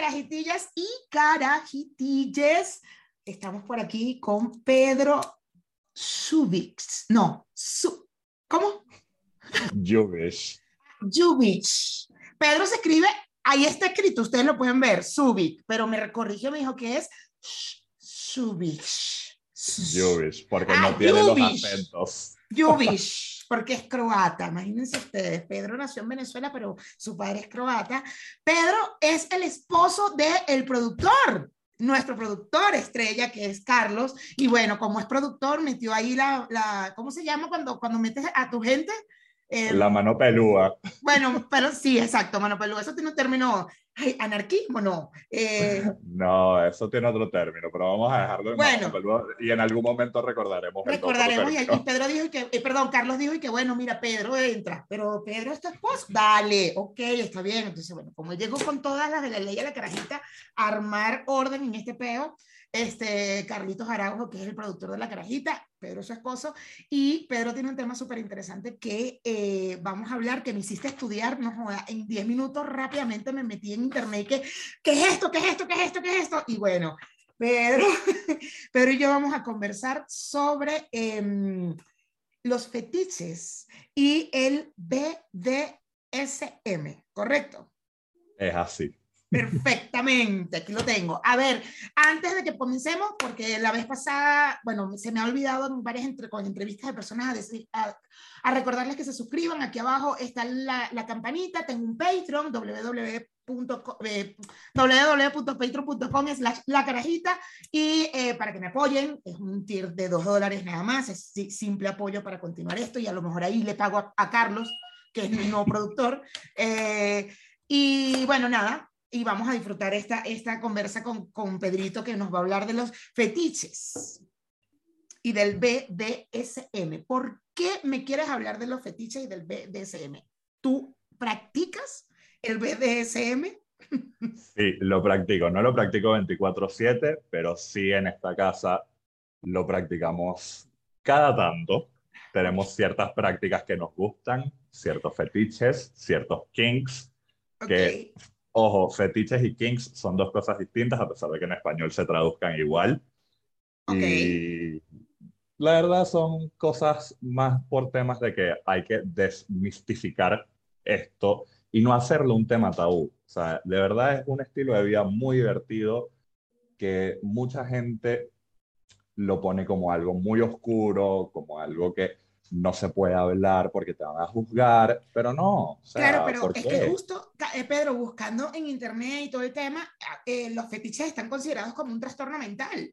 carajitillas y carajitilles. Estamos por aquí con Pedro Subix. No, su, ¿cómo? Jubich. Jubich. Pedro se escribe, ahí está escrito, ustedes lo pueden ver, Subic, pero me corrigió, me dijo que es Subich. Jubich, porque Ah, no tiene Jubich. los acentos. Jubich, porque es croata. Imagínense ustedes, Pedro nació en Venezuela, pero su padre es croata. Pedro es el esposo del el productor, nuestro productor estrella, que es Carlos. Y bueno, como es productor, metió ahí la, la ¿cómo se llama cuando, cuando metes a tu gente? Eh, La mano pelúa. Bueno, pero sí, exacto, mano peluda. Eso tiene un término, ay, anarquismo, no. Eh, No, eso tiene otro término, pero vamos a dejarlo en Bueno. mano y en algún momento recordaremos. el Recordaremos, y, y. Pedro dijo que, eh, perdón, Carlos dijo y que bueno, mira, Pedro entra, pero Pedro es tu esposo, dale, ok, está bien. Entonces, bueno, como llegó con todas las de la ley a la carajita armar orden en este peo, este, Carlitos Araujo, que es el productor de la carajita, Pedro su esposo, y Pedro tiene un tema súper interesante que eh, vamos a hablar, que me hiciste estudiar, no joda, en 10 minutos rápidamente me metí en internet, que, ¿qué es esto? ¿Qué es esto? ¿Qué es esto? ¿Qué es esto? Y bueno, Pedro, Pedro y yo vamos a conversar sobre em, los fetiches y el BDSM, ¿correcto? Es así. Perfectamente, aquí lo tengo. A ver, antes de que comencemos, porque la vez pasada, bueno, se me ha olvidado en varias entre, con entrevistas de personas a, decir, a, a recordarles que se suscriban. Aquí abajo está la, la campanita, tengo un Patreon, www.co- eh, www.patreon.com slash la carajita y eh, para que me apoyen, es un tier de dos dólares nada más, es si- simple apoyo para continuar esto y a lo mejor ahí le pago a, a Carlos, que es mi nuevo productor. Eh, y bueno, nada, y vamos a disfrutar esta, esta conversa con, con Pedrito que nos va a hablar de los fetiches y del BDSM. ¿Por qué me quieres hablar de los fetiches y del BDSM? ¿Tú practicas el BDSM? Sí, lo practico. No lo practico 24/7, pero sí en esta casa lo practicamos cada tanto. Tenemos ciertas prácticas que nos gustan, ciertos fetiches, ciertos kinks. Que- Ok. Ojo, fetiches y kinks son dos cosas distintas, a pesar de que en español se traduzcan igual. Ok. Y la verdad son cosas más por temas de que hay que desmistificar esto y no hacerlo un tema tabú. O sea, de verdad es un estilo de vida muy divertido que mucha gente lo pone como algo muy oscuro, como algo que no se puede hablar porque te van a juzgar, pero no. O sea, Claro, pero ¿por es que justo, eh, Pedro, buscando en internet y todo el tema, ah, eh, los fetiches están considerados como un trastorno mental.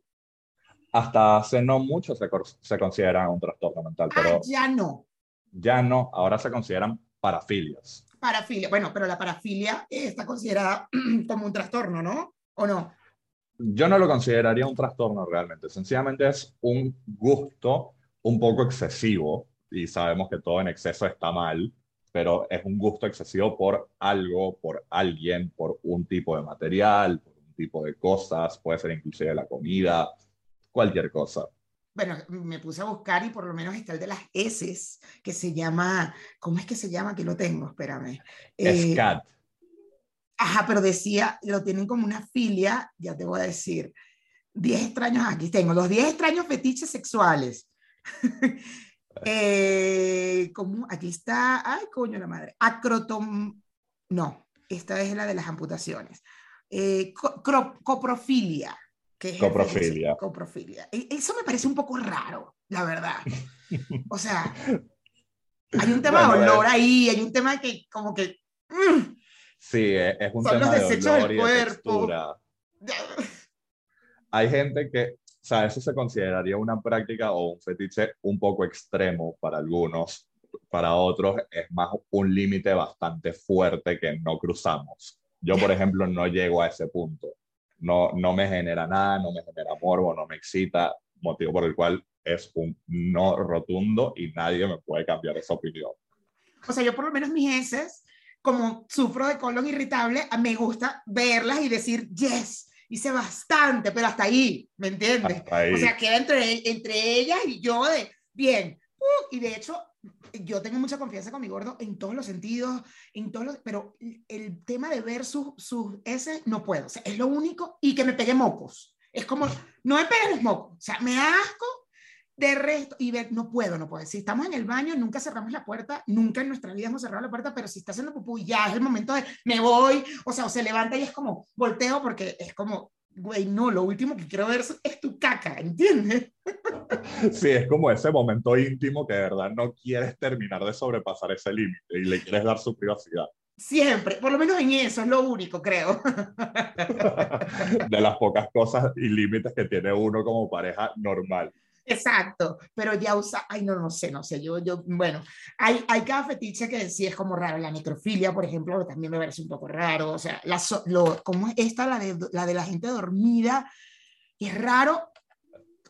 Hasta hace no mucho se, se consideran un trastorno mental, Ah, pero ya no. ya no, ahora se consideran parafilias. Parafilia. Bueno, pero la parafilia eh, está considerada como un trastorno, ¿no? ¿O no? Yo no lo consideraría un trastorno realmente, sencillamente es un gusto un poco excesivo y sabemos que todo en exceso está mal, pero es un gusto excesivo por algo, por alguien, por un tipo de material, por un tipo de cosas, puede ser inclusive la comida, cualquier cosa. Bueno, me puse a buscar y por lo menos está el de las S, que se llama, ¿cómo es que se llama? Aquí lo tengo, espérame. Eh, Scat, Ajá, pero decía, lo tienen como una filia, ya te voy a decir, 10 extraños, aquí tengo, los 10 extraños fetiches sexuales. eh, ¿cómo? Aquí está, ay, coño la madre, acrotom, no, esta es la de las amputaciones. Eh, co- coprofilia. Que es Coprofilia. Coprofilia. E- Eso me parece un poco raro, la verdad. O sea, hay un tema Bueno, de olor ahí, hay un tema que como que... mm, sí, es es un tema de olor y de textura. hay gente que, o sea, eso se consideraría una práctica o un fetiche un poco extremo para algunos, para otros es más un límite bastante fuerte que no cruzamos. Yo, por ejemplo, no llego a ese punto. No, no me genera nada, no me genera morbo, no me excita, motivo por el cual es un no rotundo y nadie me puede cambiar esa opinión. O sea, yo por lo menos mis heces, como sufro de colon irritable, me gusta verlas y decir, yes, hice bastante, pero hasta ahí, ¿me entiendes? Ahí. O sea, queda entre, entre ellas y yo de, bien, uh, y de hecho, yo tengo mucha confianza con mi gordo en todos los sentidos, en todos los, pero el tema de ver sus, sus ese no puedo, o es lo único, y que me pegue mocos. Es como, no me peguen los mocos, o sea, me asco de resto, y ver, no puedo, no puedo. Si estamos en el baño, nunca cerramos la puerta, nunca en nuestra vida hemos cerrado la puerta, pero si está haciendo pupú, ya es el momento de, me voy, o sea, o se levanta y es como, volteo porque es como, güey, no, lo último que quiero ver es tu caca, ¿entiendes? Sí, es como ese momento íntimo que de verdad no quieres terminar de sobrepasar ese límite y le quieres dar su privacidad. Siempre, por lo menos en eso es lo único, creo. De las pocas cosas y límites que tiene uno como pareja normal. Exacto, pero ya usa, ay, no, no sé, no sé, yo, yo, bueno, hay, hay cada fetiche que sí es como raro, la necrofilia, por ejemplo, también me parece un poco raro, o sea, la, lo, como esta, la de, la de la gente dormida, es raro,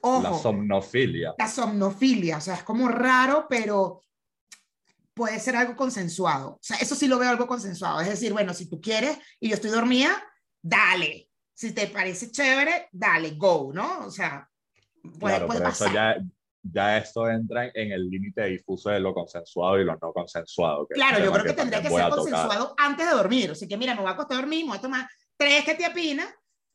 ojo. La somnofilia. La somnofilia, o sea, es como raro, pero puede ser algo consensuado, o sea, eso sí lo veo algo consensuado, es decir, bueno, si tú quieres y yo estoy dormida, dale, si te parece chévere, dale, go, ¿no? O sea, claro, pero eso ya, ya esto entra en el límite difuso de lo consensuado y lo no consensuado. claro, yo creo que, tendría que ser consensuado antes de dormir. Así que mira, me voy a acostar a dormir, me voy a tomar tres que te apinas,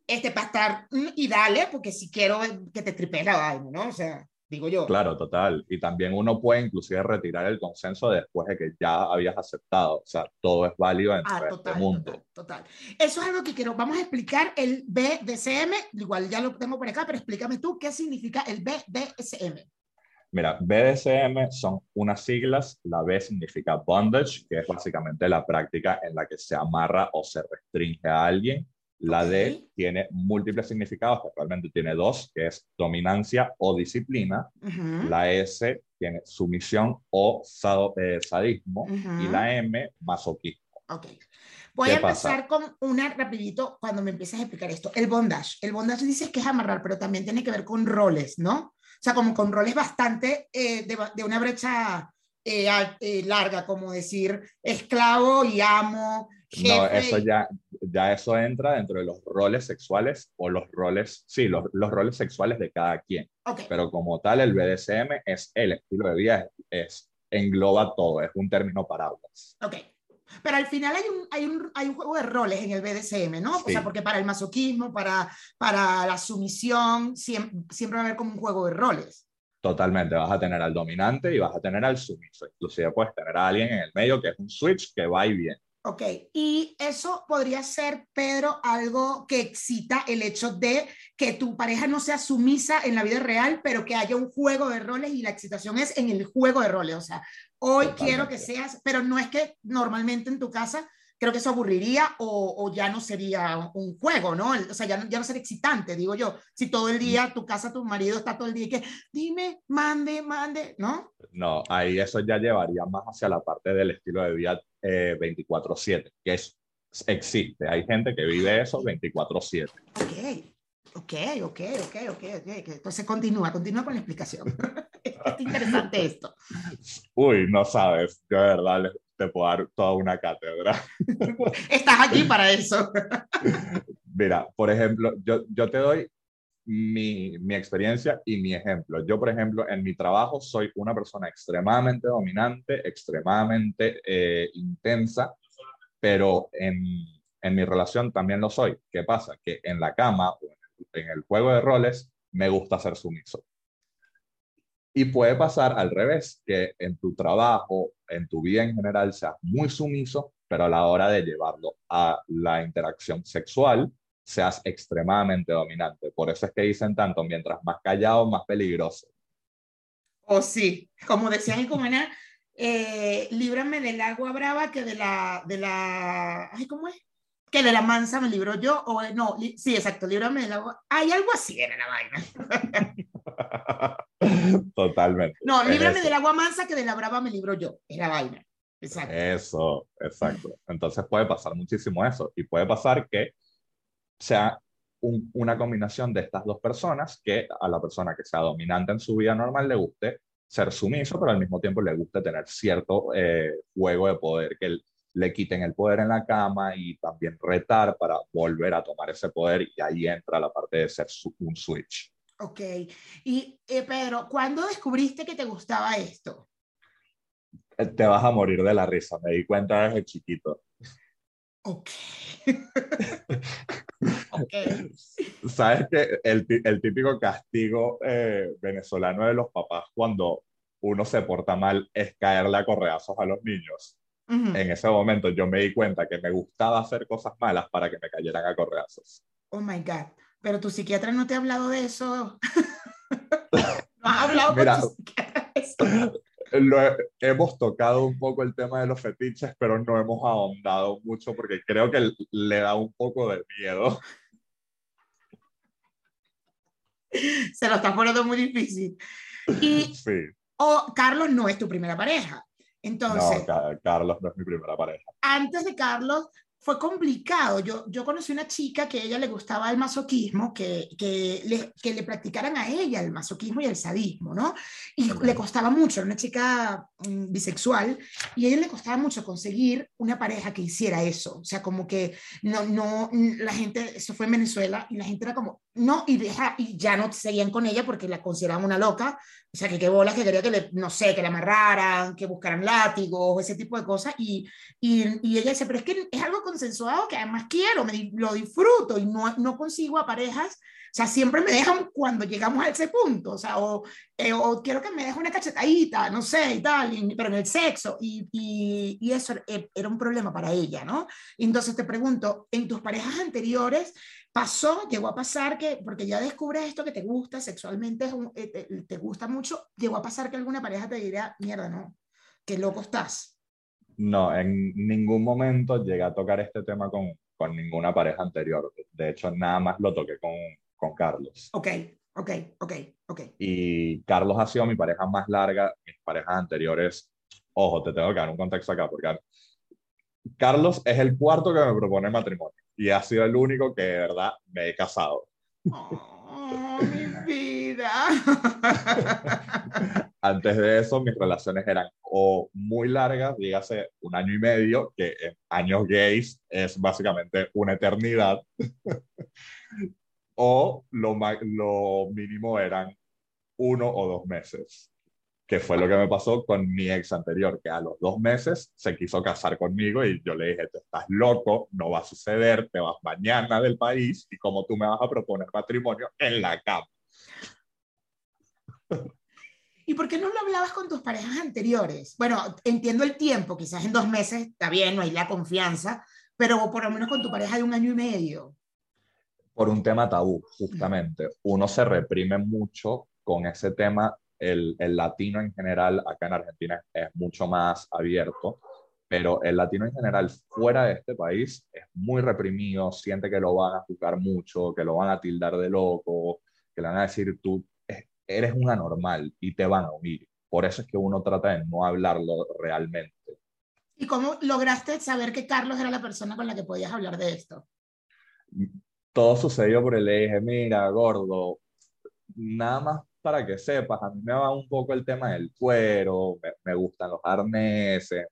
este, para estar, mm, y dale, porque si quiero que te tripees la vaina, ¿no? O sea digo yo. Claro, total. Y también uno puede inclusive retirar el consenso después de que ya habías aceptado. O sea, todo es válido en ah, este mundo. Total, Eso es algo que quiero. Vamos a explicar el BDSM. Igual ya lo tengo por acá, pero explícame tú qué significa el BDSM. Mira, BDSM son unas siglas. La B significa bondage, que es básicamente la práctica en la que se amarra o se restringe a alguien. La D tiene múltiples significados, actualmente tiene dos, que es dominancia o disciplina. La S tiene sumisión o eh, sadismo. Y la M, masoquismo. Ok. Voy a empezar con una rapidito cuando me empieces a explicar esto. El bondage. El bondage dices que es amarrar, pero también tiene que ver con roles, ¿no? O sea, como con roles bastante eh, de, una brecha eh, larga, como decir esclavo y amo, no, eso ya, ya eso entra dentro de los roles sexuales o los roles, sí, los, los roles sexuales de cada quien. Pero como tal, el BDSM es el estilo de vida, es, engloba todo, es un término paraguas. Ok. Pero al final hay un, hay un, hay un juego de roles en el BDSM, ¿no? O sea, porque para el masoquismo, para, para la sumisión, siempre, siempre va a haber como un juego de roles. Totalmente, vas a tener al dominante y vas a tener al sumiso. Inclusive puedes tener a alguien en el medio que es un switch que va y viene. Ok, y eso podría ser, Pedro, algo que excita el hecho de que tu pareja no sea sumisa en la vida real, pero que haya un juego de roles y la excitación es en el juego de roles. O sea, hoy quiero que seas, pero no es que normalmente en tu casa creo que eso aburriría o, ya no sería un juego, ¿no? O sea, ya, ya no sería excitante, digo yo. Si todo el día tu casa, tu marido está todo el día y que dime, mande, mande, ¿no? No, ahí eso ya llevaría más hacia la parte del estilo de vida 24/7, eh, que es, existe. Hay gente que vive eso 24/7. Ok. Ok, ok, ok, ok, ok. Entonces continúa, continúa con la explicación. es interesante esto. Uy, no sabes, de verdad te puedo dar toda una cátedra. Estás aquí para eso. Mira, por ejemplo, yo, yo te doy mi, mi, experiencia y mi ejemplo. Yo, por ejemplo, en mi trabajo soy una persona extremadamente dominante, extremadamente eh, intensa, pero en, en, mi relación también lo soy. ¿Qué pasa? Que en la cama en el juego de roles me gusta ser sumiso. Y puede pasar al revés, que en tu trabajo, en tu vida en general, seas muy sumiso, pero a la hora de llevarlo a la interacción sexual, seas extremadamente dominante. Por eso es que dicen tanto, mientras más callado, más peligroso. Oh, sí, como decían en Comana, eh, líbrame del agua brava que de la, de la, ay, ¿cómo es? Que de la mansa me libro yo, o no, sí, exacto, líbrame del agua. Hay algo así en la vaina. Totalmente. No, líbrame del agua mansa que de la brava me libro yo, es la vaina. Exacto. Eso, exacto. Entonces puede pasar muchísimo eso. Y puede pasar que sea una combinación de estas dos personas, que a la persona que sea dominante en su vida normal le guste ser sumiso, pero al mismo tiempo le guste tener cierto eh, juego de poder, que le quiten el poder en la cama y también retar para volver a tomar ese poder y ahí entra la parte de ser un switch. Ok. Y eh, Pedro, ¿cuándo descubriste que te gustaba esto? Te vas a morir de la risa, me di cuenta desde chiquito. Ok. ok. ¿Sabes que el, el típico castigo eh, venezolano de los papás cuando uno se porta mal es caerle a correazos a los niños? En ese momento yo me di cuenta que me gustaba hacer cosas malas para que me cayeran a correazos. Oh my God. Pero tu psiquiatra no te ha hablado de eso. no has hablado con tu psiquiatra de eso. Lo hemos tocado un poco el tema de los fetiches, pero no hemos ahondado mucho porque creo que le da un poco de miedo. Se lo está poniendo muy difícil. Y, sí. O Carlos no es tu primera pareja. Entonces, no, Carlos no es mi primera pareja. Antes de Carlos, fue complicado. Yo, yo conocí una chica que a ella le gustaba el masoquismo, que, que, le, que le practicaran a ella el masoquismo y el sadismo, ¿no? Y le costaba mucho, era una chica mm, bisexual, y a ella le costaba mucho conseguir una pareja que hiciera eso. O sea, como que no, no, la gente, eso fue en Venezuela, y la gente era como, no, y, deja, y ya no seguían con ella porque la consideraban una loca, o sea, que qué bolas que quería que le, no sé, que la amarraran, que buscaran látigos, ese tipo de cosas, y, y, y ella dice, pero es que es algo consensuado que además quiero, me, lo disfruto y no, no consigo a parejas, sea, siempre me dejan cuando llegamos a ese punto, o sea, o, eh, o quiero que me deje una cachetadita, no sé, y tal, pero en el sexo, y, y, y, eso e, era un problema para ella, ¿no? Entonces te pregunto, en tus parejas anteriores, pasó, llegó a pasar que, porque ya descubres esto que te gusta sexualmente, eh, te, gusta mucho, llegó a pasar que alguna pareja te diría, mierda, no, qué loco estás. No, en ningún momento llegué a tocar este tema con, con ninguna pareja anterior. De hecho, nada más lo toqué con, con Carlos. Ok, ok, ok, ok. Y Carlos ha sido mi pareja más larga. Mis parejas anteriores, ojo, te tengo que dar un contexto acá, porque Carlos es el cuarto que me propone matrimonio y ha sido el único que de verdad me he casado. Oh, mi vida. Antes de eso, mis relaciones eran o muy largas, dígase un año y medio, que en años gays es básicamente una eternidad, o lo, mínimo eran uno o dos meses que fue lo que me pasó con mi ex anterior, que a los dos meses se quiso casar conmigo y yo le dije, tú estás loco, no va a suceder, te vas mañana del país y como tú me vas a proponer matrimonio en la cama. ¿Y por qué no lo hablabas con tus parejas anteriores? Bueno, entiendo el tiempo, quizás en dos meses está bien, no hay la confianza, pero por lo menos con tu pareja de un año y medio. Por un tema tabú, justamente. Uno se reprime mucho con ese tema el, el, latino en general acá en Argentina es mucho más abierto, pero el latino en general fuera de este país es muy reprimido, siente que lo van a juzgar mucho, que lo van a tildar de loco, que le van a decir tú eres un anormal y te van a unir. Por eso es que uno trata de no hablarlo realmente. ¿Y cómo lograste saber que Carlos era la persona con la que podías hablar de esto? Todo sucedió por el dije, mira, gordo, nada más para que sepas, a mí me va un poco el tema del cuero, me, gustan los arneses,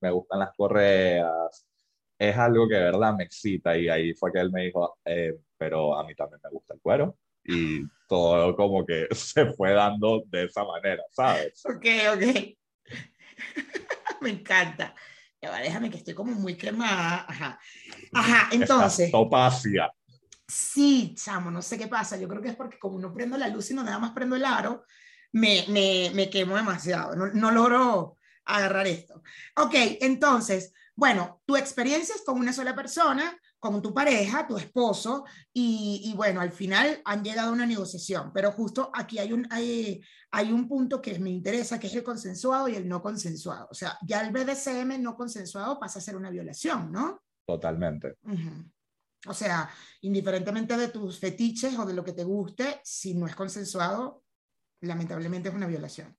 me, gustan las correas, es algo que de verdad me excita y ahí fue que él me dijo, eh, pero a mí también me gusta el cuero y todo como que se fue dando de esa manera, ¿sabes? Ok, ok. me encanta. déjame que estoy como muy quemada. Ajá. Ajá, entonces. topacia. Sí, chamo, no sé qué pasa. Yo creo que es porque como no prendo la luz y no nada más prendo el aro, me, me, me quemo demasiado. No, no logro agarrar esto. Ok, entonces, bueno, tu experiencia es con una sola persona, con tu pareja, tu esposo, y, y, bueno, al final han llegado a una negociación, pero justo aquí hay un, hay, hay, un punto que me interesa, que es el consensuado y el no consensuado. O sea, ya el BDSM no consensuado pasa a ser una violación, ¿no? Totalmente. Uh -huh. O sea, indiferentemente de tus fetiches o de lo que te guste, si no es consensuado, lamentablemente es una violación.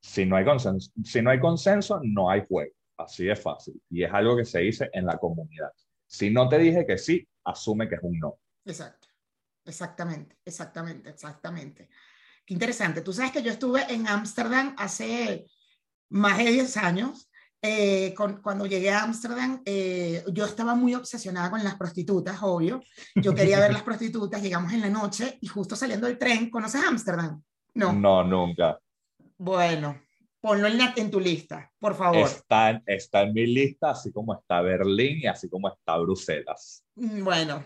Si no hay consenso, si no, hay consenso, no hay juego. Así es fácil. Y es algo que se dice en la comunidad. Si no te dije que sí, asume que es un no. Exacto. Exactamente, exactamente, exactamente. Qué interesante. Tú sabes que yo estuve en Ámsterdam hace más de 10 años eh, con, cuando llegué a Ámsterdam, eh, yo estaba muy obsesionada con las prostitutas, obvio. Yo quería ver las prostitutas, llegamos en la noche y justo saliendo del tren, ¿conoces Ámsterdam? No. No, nunca. Bueno, Ponlo en, en tu lista, por favor. Está, está en mi lista, así como está Berlín y así como está Bruselas. Mm, bueno,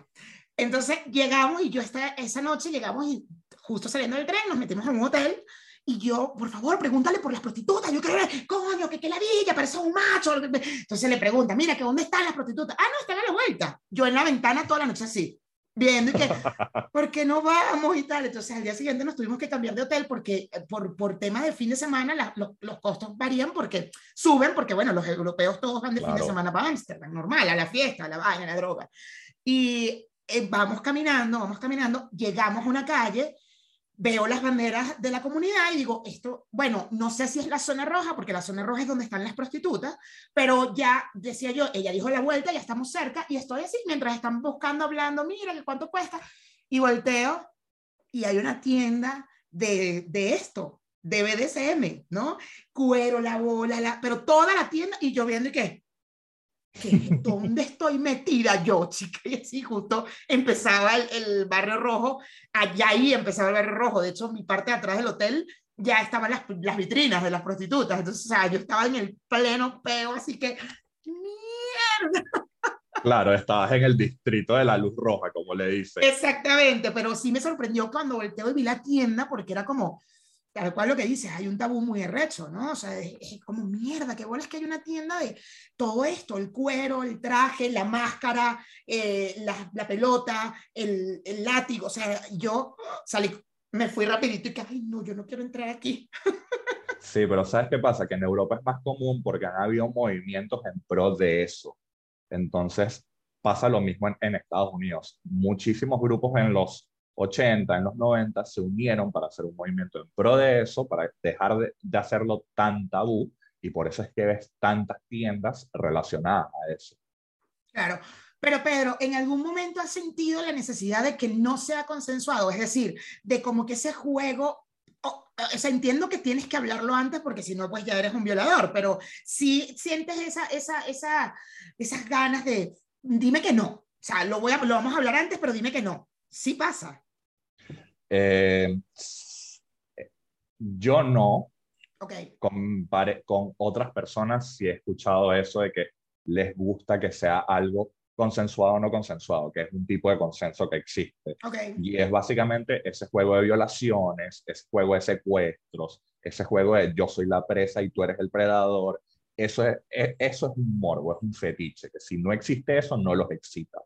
entonces llegamos y yo esta, esa noche llegamos y justo saliendo del tren nos metimos en un hotel y yo, por favor, pregúntale por las prostitutas. Yo creo, coño, que, que la villa, parece un macho. Entonces le pregunta, mira, que ¿dónde están las prostitutas? Ah, no, están a la vuelta. Yo en la ventana toda la noche así, viendo y que, ¿por qué no vamos y tal? Entonces al día siguiente nos tuvimos que cambiar de hotel porque eh, por, por temas de fin de semana los, los, costos varían porque suben, porque bueno, los europeos todos van de fin de semana para Ámsterdam, normal, a la fiesta, a la vaina, a la droga. Y eh, vamos caminando, vamos caminando, llegamos a una calle veo las banderas de la comunidad y digo, esto, bueno, no sé si es la zona roja, porque la zona roja es donde están las prostitutas, pero ya decía yo, ella dijo la vuelta, ya estamos cerca y estoy así, mientras están buscando, hablando, mira, ¿cuánto cuesta? Y volteo y hay una tienda de, de esto, de BDSM, ¿no? Cuero, la bola, la, pero toda la tienda y yo viendo y qué, ¿dónde estoy metida yo, chica? Y así justo empezaba el, barrio rojo, allá ahí empezaba el barrio rojo, de hecho mi parte de atrás del hotel ya estaban las, las vitrinas de las prostitutas, entonces, o sea, yo estaba en el pleno peo, así que, mierda. Claro, estabas en el distrito de la luz roja, como le dice. Exactamente, pero sí me sorprendió cuando volteé y vi la tienda, porque era como, tal cual lo que dices, hay un tabú muy arrecho, ¿no? O sea, es, como mierda, qué bola es que hay una tienda de todo esto, el cuero, el traje, la máscara, eh, la, la, pelota, el, el, látigo, o sea, yo salí, me fui rapidito y que, ay, no, yo no quiero entrar aquí. Sí, pero ¿sabes qué pasa? Que en Europa es más común porque han habido movimientos en pro de eso. Entonces, pasa lo mismo en, en Estados Unidos. Muchísimos grupos en los 80, en los 90, se unieron para hacer un movimiento en pro de eso, para dejar de, de, hacerlo tan tabú, y por eso es que ves tantas tiendas relacionadas a eso. Claro, pero Pedro, ¿en algún momento has sentido la necesidad de que no sea consensuado? Es decir, de como que ese juego, o, o sea, entiendo que tienes que hablarlo antes porque si no, pues ya eres un violador, pero si sientes esa, esa, esa, esas ganas de, dime que no. O sea, lo, voy a, lo vamos a hablar antes, pero dime que no. Sí pasa. Eh, yo no. Okay. Con, con otras personas sí he escuchado eso de que les gusta que sea algo consensuado o no consensuado, que es un tipo de consenso que existe. Okay. Y es básicamente ese juego de violaciones, ese juego de secuestros, ese juego de yo soy la presa y tú eres el predador. Eso es, es eso es un morbo, es un fetiche, que si no existe eso, no los excita.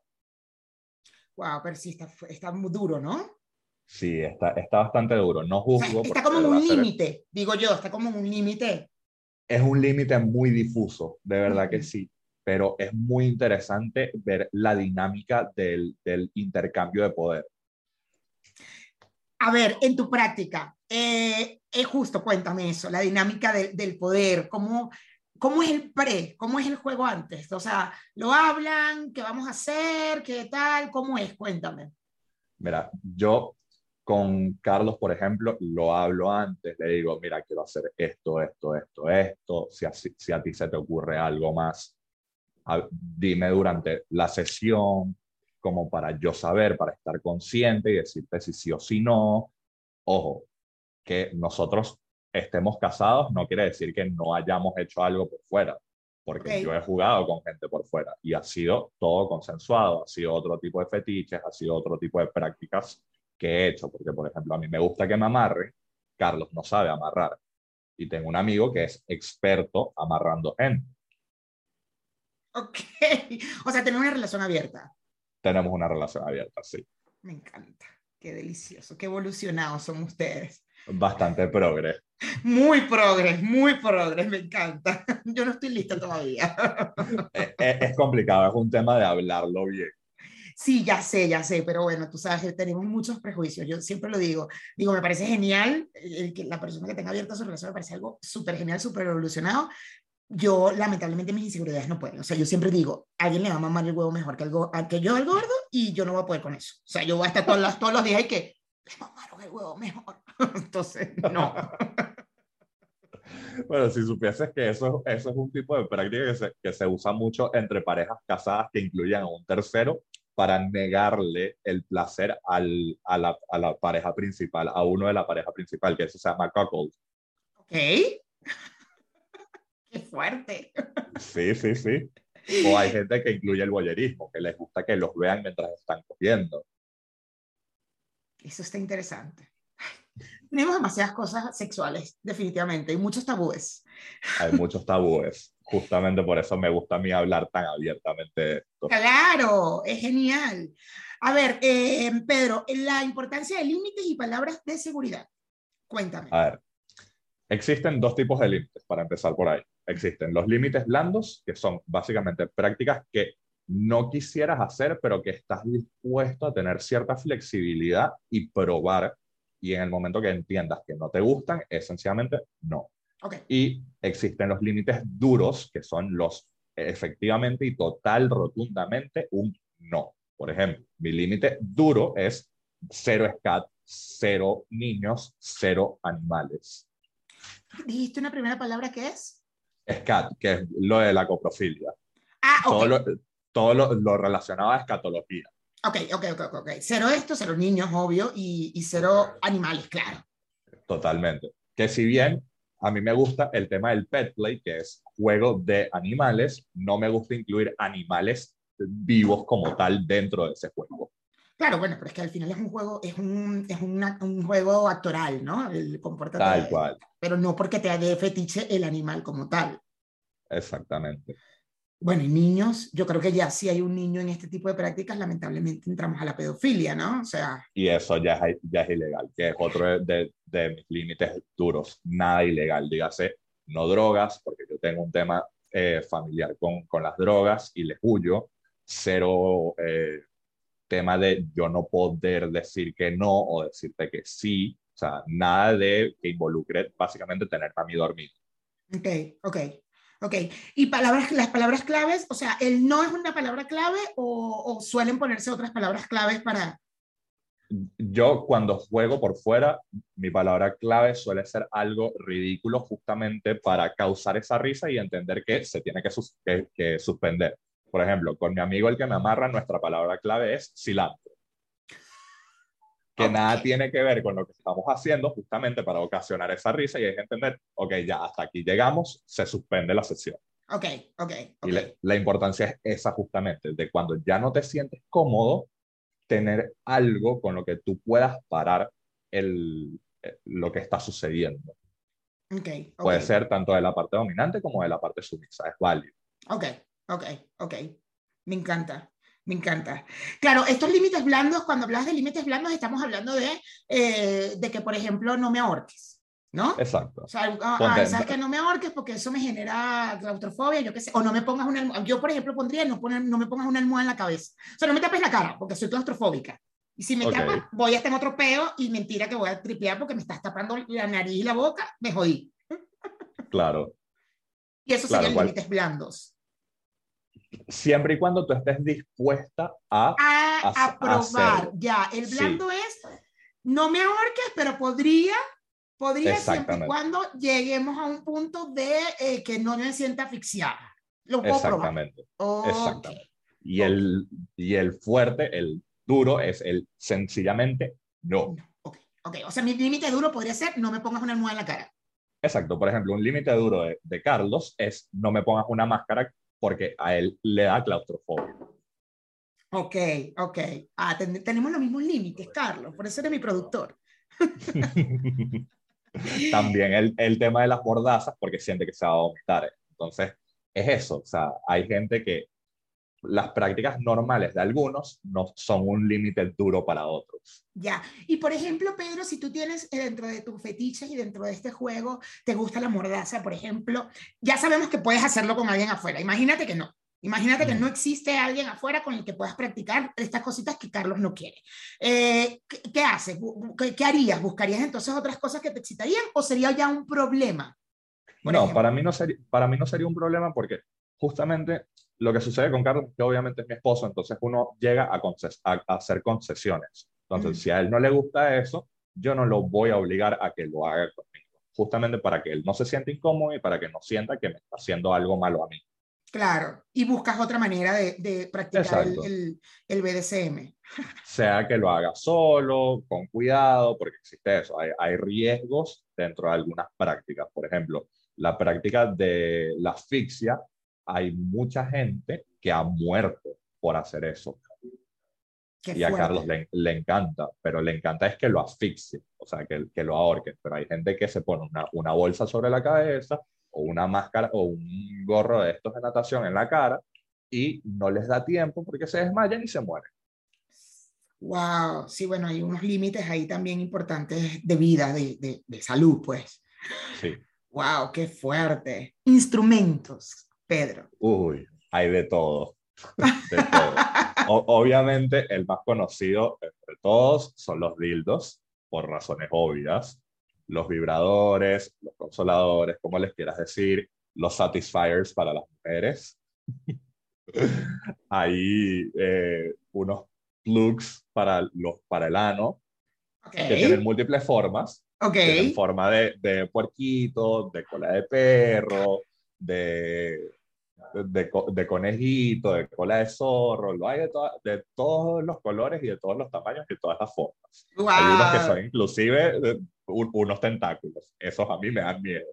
Wow, pero sí está, está muy duro, ¿no? Sí, está, está bastante duro. No juzgo. O sea, está como en un límite, digo yo, está como en un límite. Es un límite muy difuso, de verdad que sí. Pero es muy interesante ver la dinámica del, del intercambio de poder. A ver, en tu práctica, eh, es justo, cuéntame eso, la dinámica de, del poder, cómo, ¿Cómo es el pre? ¿Cómo es el juego antes? O sea, ¿lo hablan? ¿Qué vamos a hacer? ¿Qué tal? ¿Cómo es? Cuéntame. Mira, yo con Carlos, por ejemplo, lo hablo antes, le digo, mira, quiero hacer esto, esto, esto, esto, si a, si a ti se te ocurre algo más, a, dime durante la sesión, como para yo saber, para estar consciente y decirte si sí o si no. Ojo, que nosotros estemos casados no quiere decir que no hayamos hecho algo por fuera, porque okay. yo he jugado con gente por fuera y ha sido todo consensuado, ha sido otro tipo de fetiches, ha sido otro tipo de prácticas que he hecho, porque por ejemplo a mí me gusta que me amarre, Carlos no sabe amarrar y tengo un amigo que es experto amarrando gente. Ok, o sea, tenemos una relación abierta. Tenemos una relación abierta, sí. Me encanta, qué delicioso, qué evolucionados son ustedes. Bastante progres. Muy progres, muy progres, me encanta. Yo no estoy lista todavía. es, es, complicado, es un tema de hablarlo bien. Sí, ya sé, ya sé, pero bueno, tú sabes, tenemos muchos prejuicios. Yo siempre lo digo. Digo, me parece genial el que la persona que tenga abierta su relación, me parece algo súper genial, súper evolucionado. Yo, lamentablemente, mis inseguridades no pueden. O sea, yo siempre digo, alguien le va a mamar el huevo mejor que, el que yo al gordo y yo no voy a poder con eso. O sea, yo voy a estar todos los, todos los días y que le mamaron el huevo mejor. Entonces, no. Bueno, si supieses que eso, eso es un tipo de práctica que se, que se usa mucho entre parejas casadas que incluyan a un tercero para negarle el placer al, a, la, a, la, pareja principal, a uno de la pareja principal, que eso se llama cuckold. Ok. fuerte. Sí, sí, sí. O hay gente que incluye el boyerismo, que les gusta que los vean mientras están cogiendo. Eso está interesante. Tenemos demasiadas cosas sexuales, definitivamente, y muchos tabúes. Hay muchos tabúes. Justamente por eso me gusta a mí hablar tan abiertamente de esto. Claro, es genial. A ver, eh, Pedro, la importancia de límites y palabras de seguridad. Cuéntame. A ver, existen dos tipos de límites, para empezar por ahí. Existen los límites blandos, que son básicamente prácticas que no quisieras hacer, pero que estás dispuesto a tener cierta flexibilidad y probar. Y en el momento que entiendas que no te gustan, esencialmente no. Okay. Y existen los límites duros, que son los efectivamente y total, rotundamente un no. Por ejemplo, mi límite duro es cero scat, cero niños, cero animales. ¿Dijiste una primera palabra que es? Scat, que es lo de la coprofilia. Ah. Todo, lo, todo lo, lo relacionado a escatología. Ok, ok, ok, ok. Cero esto, cero niños, obvio, y, y cero animales, claro. Totalmente. Que si bien a mí me gusta el tema del pet play, que es juego de animales, no me gusta incluir animales vivos como tal dentro de ese juego. Claro, bueno, pero es que al final es un juego, es un, es una, un juego actoral, ¿no? El comportamiento. Tal cual. Pero no porque te dé fetiche el animal como tal. Exactamente. Bueno, y niños, yo creo que ya si hay un niño en este tipo de prácticas, lamentablemente entramos a la pedofilia, ¿no? O sea. Y eso ya es, ya es ilegal, que es otro de, de, de mis límites duros. Nada ilegal, dígase, no drogas, porque yo tengo un tema eh, familiar con, con las drogas y les huyo. Cero eh, tema de yo no poder decir que no o decirte que sí. O sea, nada de que involucre básicamente tener a mí dormido. Ok, ok. Ok, y palabras, las palabras claves, o sea, ¿el no es una palabra clave o, o, suelen ponerse otras palabras claves para...? Yo cuando juego por fuera, mi palabra clave suele ser algo ridículo justamente para causar esa risa y entender que se tiene que, sus que, que suspender. Por ejemplo, con mi amigo el que me amarra, nuestra palabra clave es cilantro. Que nada tiene que ver con lo que estamos haciendo justamente para ocasionar esa risa y es entender, ok, ya hasta aquí llegamos, se suspende la sesión. Ok, ok. okay. Y le, la importancia es esa justamente, de cuando ya no te sientes cómodo, tener algo con lo que tú puedas parar el, lo que está sucediendo. Okay, okay. Puede ser tanto de la parte dominante como de la parte sumisa, es válido. Ok, ok, ok. Me encanta. Me encanta. Claro, estos límites blandos, cuando hablas de límites blandos, estamos hablando de, eh, de que, por ejemplo, no me ahorques, ¿no? Exacto. O sea, ah, sabes que no me ahorques porque eso me genera claustrofobia, yo qué sé. O no me pongas una almohada. Yo, por ejemplo, pondría no, poner, no me pongas una almohada en la cabeza. O sea, no me tapes la cara porque soy claustrofóbica. Y si me okay. tapas, voy a estar en otro peo y mentira que voy a tripear porque me estás tapando la nariz y la boca, me jodí. Claro. Y eso claro, serían límites blandos siempre y cuando tú estés dispuesta a, a, a, a probar. Ya, el blando sí. es, no me ahorques, pero podría, podría siempre y cuando lleguemos a un punto de eh, que no me sienta asfixiada. Lo puedo Exactamente. probar. Exactamente. Y, okay. el, y el fuerte, el duro, es el sencillamente no. no. Okay. ok, o sea, mi límite duro podría ser no me pongas una almohada en la cara. Exacto, por ejemplo, un límite duro de, de Carlos es no me pongas una máscara porque a él le da claustrofobia. Ok, ok. Ah, ten tenemos los mismos límites, Carlos, por eso eres mi productor. También el, el, tema de las mordazas, porque siente que se va a vomitar. Entonces, es eso. O sea, hay gente que las prácticas normales de algunos no son un límite duro para otros. Ya, y por ejemplo, Pedro, si tú tienes eh, dentro de tus fetiches y dentro de este juego, te gusta la mordaza, por ejemplo, ya sabemos que puedes hacerlo con alguien afuera. Imagínate que no. Imagínate que no existe alguien afuera con el que puedas practicar estas cositas que Carlos no quiere. Eh, ¿qué, ¿Qué haces? ¿Qué, ¿Qué harías? ¿Buscarías entonces otras cosas que te excitarían o sería ya un problema? No, para mí no, sería, para mí no sería un problema porque justamente lo que sucede con Carlos es que obviamente es mi esposo, entonces uno llega a, conces a, a hacer concesiones. Entonces, mm. si a él no le gusta eso, yo no lo voy a obligar a que lo haga conmigo, justamente para que él no se sienta incómodo y para que no sienta que me está haciendo algo malo a mí. Claro, y buscas otra manera de, de practicar el, el, el, BDSM. Sea que lo haga solo, con cuidado, porque existe eso, hay, hay riesgos dentro de algunas prácticas. Por ejemplo, la práctica de la asfixia, hay mucha gente que ha muerto por hacer eso. y a Carlos le, le, encanta, pero le encanta es que lo asfixie, o sea, que, que lo ahorque. Pero hay gente que se pone una, una bolsa sobre la cabeza o una máscara o un gorro de estos de natación en la cara y no les da tiempo porque se desmayan y se mueren. Wow, sí, bueno, hay unos límites ahí también importantes de vida, de, de, de salud, pues. Sí. Wow, qué fuerte. Instrumentos, Pedro. Uy, hay de todo. De todo. obviamente, el más conocido entre todos son los dildos, por razones obvias. Los vibradores, los consoladores, como les quieras decir, los satisfiers para las mujeres. Hay eh, unos plugs para, los, para el ano, que tienen múltiples formas. Okay. En forma de, de puerquito, de cola de perro, de, de, de, conejito, de cola de zorro, lo hay de, de, todos los colores y de todos los tamaños y de todas las formas. Hay unos que son inclusive unos tentáculos. Esos a mí me dan miedo.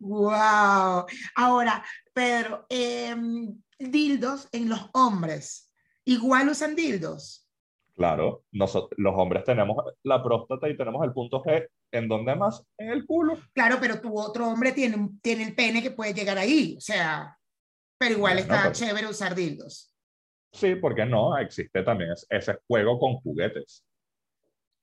wow. Ahora, Pedro, em, dildos en los hombres. ¿Igual usan dildos? Claro, nosotros, los hombres tenemos la próstata y tenemos el punto G. ¿En dónde más? En el culo. Claro, pero tu otro hombre tiene, tiene el pene que puede llegar ahí. O sea, pero igual está chévere usar dildos. Sí, porque no, existe también ese juego con juguetes.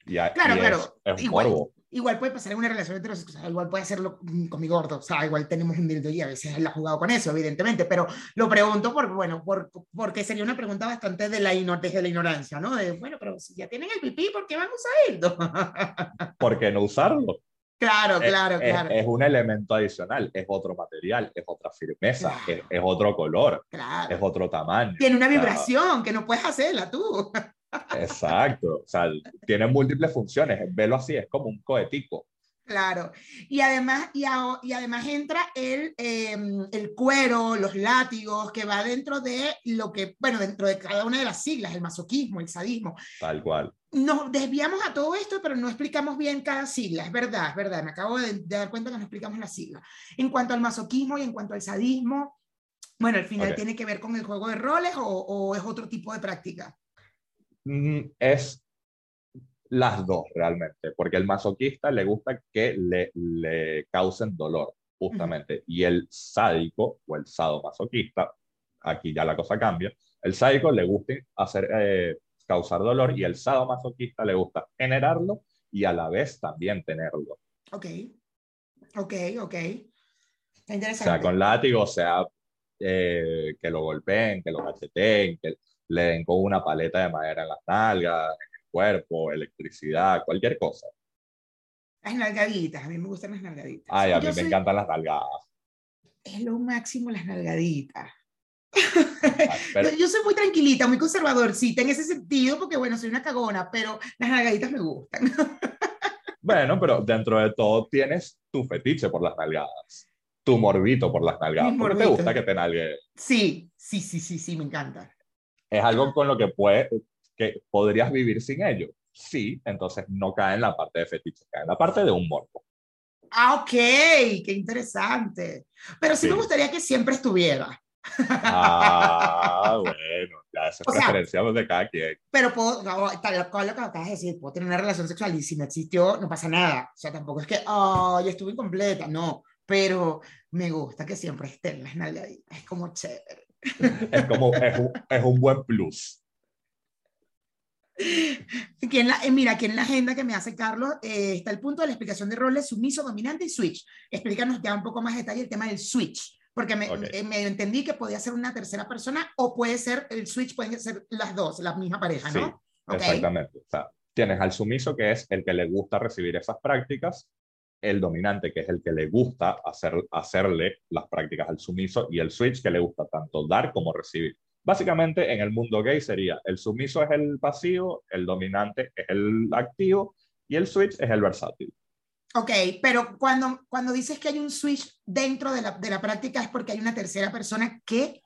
Y, claro, claro. Es, igual, igual puede pasar en una relación heterosexual, igual puede hacerlo con mi gordo, o sea, igual tenemos un dildo y a veces él ha jugado con eso, evidentemente, pero lo pregunto porque, bueno, por, porque sería una pregunta bastante de la, desde la ignorancia, ¿no? De, bueno, pero si ya tienen el pipí, ¿por qué van a usar dildo? ¿Por qué no usarlo? Claro, claro, claro. Es, un elemento adicional, es otro material, es otra firmeza, es, otro color, es otro tamaño. Tiene una vibración que no puedes hacerla tú. Exacto, o sea, tiene múltiples funciones, velo así, es como un cohetico. Claro, y además, y, y además entra el, em, el cuero, los látigos, que va dentro de lo que, bueno, dentro de cada una de las siglas, el masoquismo, el sadismo. Tal cual. Nos desviamos a todo esto, pero no explicamos bien cada sigla, es verdad, es verdad, me acabo de, dar cuenta que no explicamos la sigla. En cuanto al masoquismo y en cuanto al sadismo, bueno, al final tiene que ver con el juego de roles o, o es otro tipo de práctica. Mm, es las dos realmente, porque el masoquista le gusta que le, le causen dolor, justamente, y el sádico o el sadomasoquista, aquí ya la cosa cambia, el sádico le gusta hacer, eh, causar dolor y el sadomasoquista le gusta generarlo y a la vez también tenerlo. Ok, ok, ok. Interesante. O sea, con látigo, o sea, eh, que lo golpeen, que lo cacheteen, que le den con una paleta de madera en las nalgas, en el cuerpo, electricidad, cualquier cosa. Las nalgaditas, a mí me gustan las nalgaditas. Ay, a mí me encantan las nalgadas. Es lo máximo las nalgaditas. yo, soy muy tranquilita, muy conservadorcita en ese sentido, porque bueno, soy una cagona, pero las nalgaditas me gustan. bueno, pero dentro de todo tienes tu fetiche por las nalgadas, tu morbito por las nalgadas. ¿Por qué te gusta que te nalgue? Sí, sí, sí, sí, sí, me encanta es algo con lo que, puede, que podrías vivir sin ello. Sí, entonces no cae en la parte de fetiche, cae en la parte de un morbo. Ah, ok, qué interesante. Pero sí, me gustaría que siempre estuviera. Ah, bueno, ya esa es de cada quien. Pero puedo, tal cual lo que acabas de decir, puedo tener una relación sexual y si no existió, no pasa nada. O sea, tampoco es que, oh, ya estuve incompleta, no. Pero me gusta que siempre estén las nalgaditas, es como chévere es como, es un, es un buen plus. Aquí la, eh, mira, aquí en la agenda que me hace Carlos eh, está el punto de la explicación de roles sumiso, dominante y switch. Explícanos ya un poco más detalle el tema del switch, porque me, eh, me, entendí que podía ser una tercera persona o puede ser, el switch pueden ser las dos, la misma pareja, ¿no? Exactamente. O sea, tienes al sumiso que es el que le gusta recibir esas prácticas el dominante, que es el que le gusta hacer, hacerle las prácticas al sumiso, y el switch, que le gusta tanto dar como recibir. Básicamente, en el mundo gay sería el sumiso es el pasivo, el dominante es el activo y el switch es el versátil. Ok, pero cuando, cuando dices que hay un switch dentro de la, de la práctica es porque hay una tercera persona que...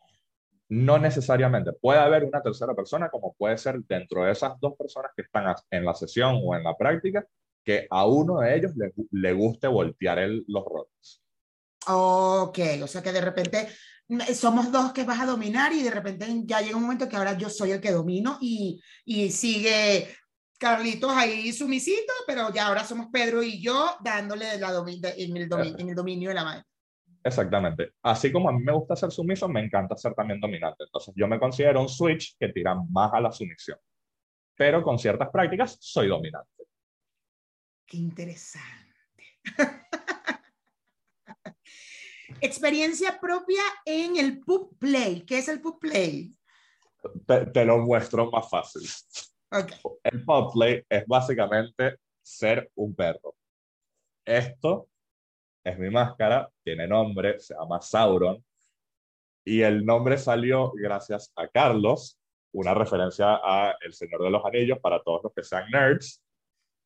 No necesariamente. Puede haber una tercera persona, como puede ser dentro de esas dos personas que están en la sesión o en la práctica, que a uno de ellos le, le guste voltear el, los roles. Ok, o sea que de repente mm, somos dos que vas a dominar y de repente ya llega un momento que ahora yo soy el que domino y, y sigue Carlitos ahí sumisito, pero ya ahora somos Pedro y yo dándole la en, el en el dominio de la madre. Exactamente. Así como a mí me gusta ser sumiso, me encanta ser también dominante. Entonces yo me considero un switch que tira más a la sumisión. Pero con ciertas prácticas soy dominante. Qué interesante. Experiencia propia en el pub play. ¿Qué es el pub play? Te, lo muestro más fácil. El pub play es básicamente ser un perro. Esto es mi máscara, tiene nombre, se llama Sauron. Y el nombre salió gracias a Carlos, una referencia a El Señor de los Anillos para todos los que sean nerds,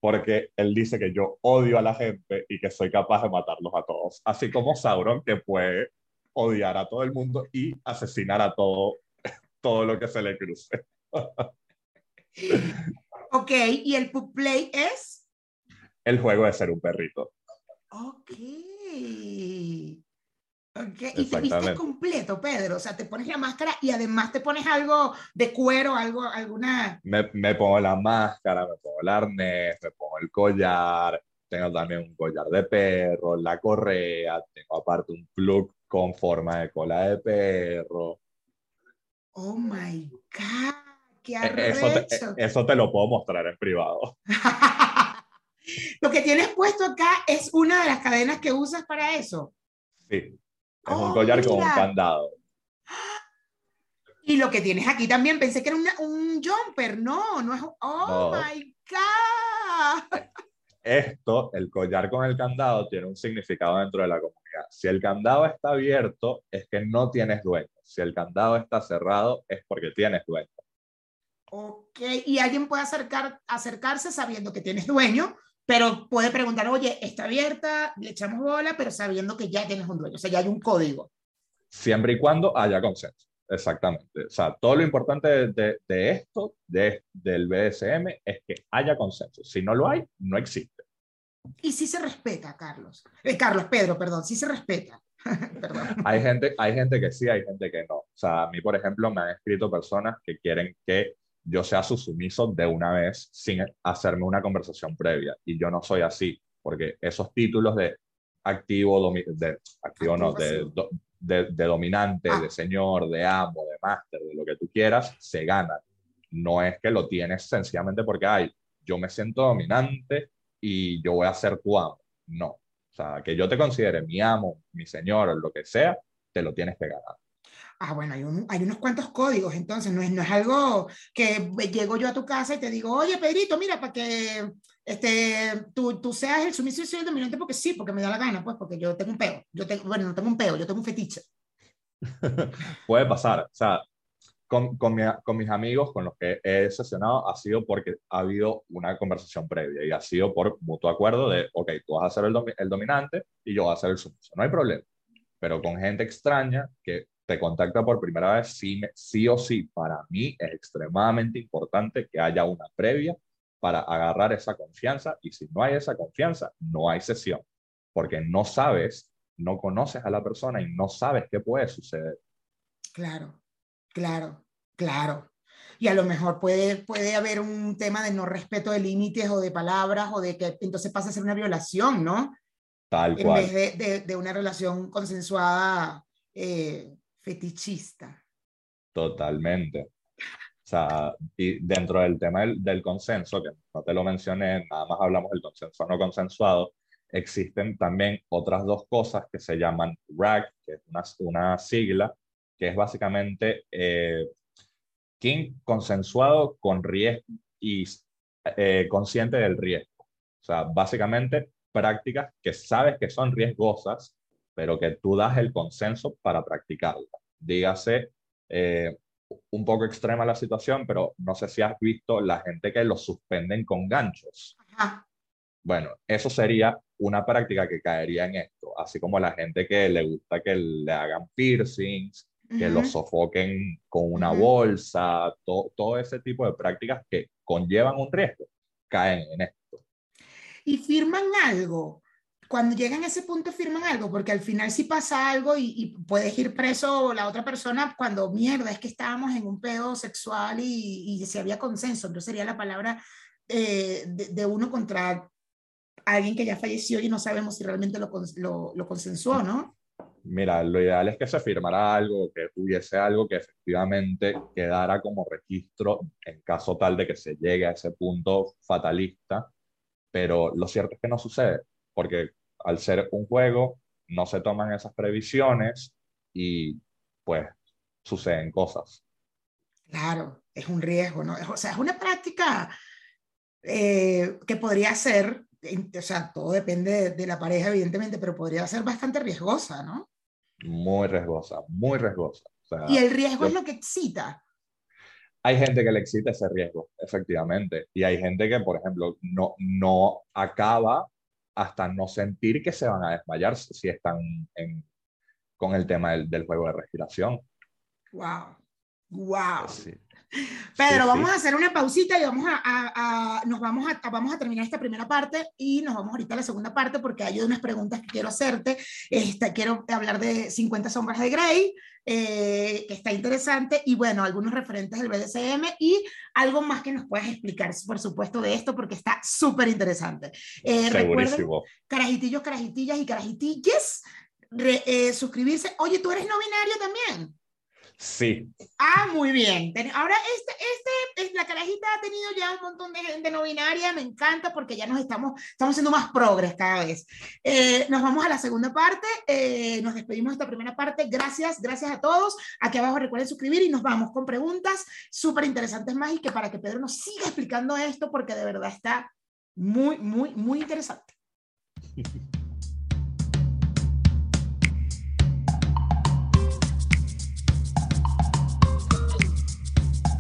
porque él dice que yo odio a la gente y que soy capaz de matarlos a todos, así como Sauron que puede odiar a todo el mundo y asesinar a todo, todo lo que se le cruce. ok, ¿y el pub play es? El juego de ser un perrito. Ok. Okay. Y te viste completo, Pedro. O sea, te pones la máscara y además te pones algo de cuero, algo, alguna. Me, me pongo la máscara, me pongo el arnés, me pongo el collar. Tengo también un collar de perro, la correa. Tengo aparte un plug con forma de cola de perro. Oh my God. Qué e, eso te, eso te lo puedo mostrar en privado. lo que tienes puesto acá es una de las cadenas que usas para eso. Sí. Es un collar con un candado. Y lo que tienes aquí también, pensé que era un jumper, no, no es. ¡Oh my God! Esto, el collar con el candado, tiene un significado dentro de la comunidad. Si el candado está abierto, es que no tienes dueño. Si el candado está cerrado, es porque tienes dueño. Ok, y alguien puede acercar, acercarse sabiendo que tienes dueño, pero puede preguntar, oye, está abierta, le echamos bola, pero sabiendo que ya tienes un dueño, o sea, ya hay un código. Siempre y cuando haya consenso, exactamente. O sea, todo lo importante de, de, esto, de, del BSM, es que haya consenso. Si no lo hay, no existe. Y si se respeta, Carlos. Eh, Carlos, Pedro, perdón, sí se respeta. hay, gente, hay gente que sí, hay gente que no. O sea, a mí, por ejemplo, me han escrito personas que quieren que yo sea su sumiso de una vez sin hacerme una conversación previa. Y yo no soy así, porque esos títulos de activo, de, activo no, de, de, dominante, ah. de señor, de amo, de máster, de lo que tú quieras, se ganan. No es que lo tienes sencillamente porque, ay, yo me siento dominante y yo voy a ser tu amo. No. O sea, que yo te considere mi amo, mi señor, lo que sea, te lo tienes que ganar. Ah, bueno, hay, hay, unos cuantos códigos, entonces no es, no es algo que llego yo a tu casa y te digo, oye, Pedrito, mira, para que este, tú, tú seas el sumiso y el dominante, porque sí, porque me da la gana, pues, porque yo tengo un peo. Yo tengo, bueno, no tengo un peo, yo tengo un fetiche. Puede pasar, o sea, con, con, mi, con, mis amigos con los que he sesionado ha sido porque ha habido una conversación previa y ha sido por mutuo acuerdo de, ok, tú vas a ser el, el dominante y yo voy a ser el sumiso. No hay problema. Pero con gente extraña que te contacta por primera vez, sí, sí o sí, para mí es extremadamente importante que haya una previa para agarrar esa confianza y si no hay esa confianza, no hay sesión, porque no sabes, no conoces a la persona y no sabes qué puede suceder. Claro, claro, claro. Y a lo mejor puede, puede haber un tema de no respeto de límites o de palabras o de que entonces pasa a ser una violación, ¿no? Tal cual. En vez de, de, una relación consensuada eh, fetichista. Totalmente. O sea, y dentro del tema del, consenso, que no te lo mencioné, nada más hablamos del consenso no consensuado, existen también otras dos cosas que se llaman RAG, que es una, una sigla, que es básicamente eh, consensuado con riesgo y eh, consciente del riesgo. O sea, básicamente prácticas que sabes que son riesgosas, pero que tú das el consenso para practicarla. Dígase, eh, un poco extrema la situación, pero no sé si has visto la gente que lo suspenden con ganchos. Bueno, eso sería una práctica que caería en esto, así como la gente que le gusta que le hagan piercings, que lo sofoquen con una bolsa, todo ese tipo de prácticas que conllevan un riesgo, caen en esto. y firman algo. Cuando llegan a ese punto firman algo, porque al final si pasa algo y, y puedes ir preso la otra persona cuando mierda, es que estábamos en un pedo sexual y, y si había consenso, entonces sería la palabra eh, de, de, uno contra alguien que ya falleció y no sabemos si realmente lo, lo, lo consensuó, ¿no? Mira, lo ideal es que se firmara algo, que hubiese algo que efectivamente quedara como registro en caso tal de que se llegue a ese punto fatalista, pero lo cierto es que no sucede, porque al ser un juego no se toman esas previsiones y pues suceden cosas. Claro, es un riesgo, ¿no? O sea, es una práctica eh, que podría ser, o sea, todo depende de, de la pareja, evidentemente, pero podría ser bastante riesgosa, ¿no? muy riesgosa, muy riesgosa. O sea, y el riesgo yo, es lo que excita. Hay gente que le excita ese riesgo, efectivamente. Y hay gente que, por ejemplo, no, no acaba hasta no sentir que se van a desmayar si están en, con el tema del, del, juego de respiración. ¡Wow! ¡Wow! Sí. Pedro, sí, vamos sí. a hacer una pausita y vamos a, a, a, nos vamos a, vamos a terminar esta primera parte y nos vamos ahorita a la segunda parte porque hay unas preguntas que quiero hacerte. Esta, quiero hablar de 50 sombras de Grey, eh, que está interesante, y bueno, algunos referentes del BDSM y algo más que nos puedas explicar, por supuesto, de esto porque está súper interesante. Eh, recuerden, carajitillos, carajitillas y carajitillas, re, eh, suscribirse. Oye, tú eres no binario también. Sí. Ah, muy bien. Ahora, este, este, la carajita ha tenido ya un montón de gente no binaria, me encanta porque ya nos estamos, estamos siendo más progres cada vez. Eh, nos vamos a la segunda parte, eh, nos despedimos de esta primera parte. Gracias, gracias a todos. Aquí abajo recuerden suscribir y nos vamos con preguntas súper interesantes más y que para que Pedro nos siga explicando esto porque de verdad está muy, muy, muy interesante.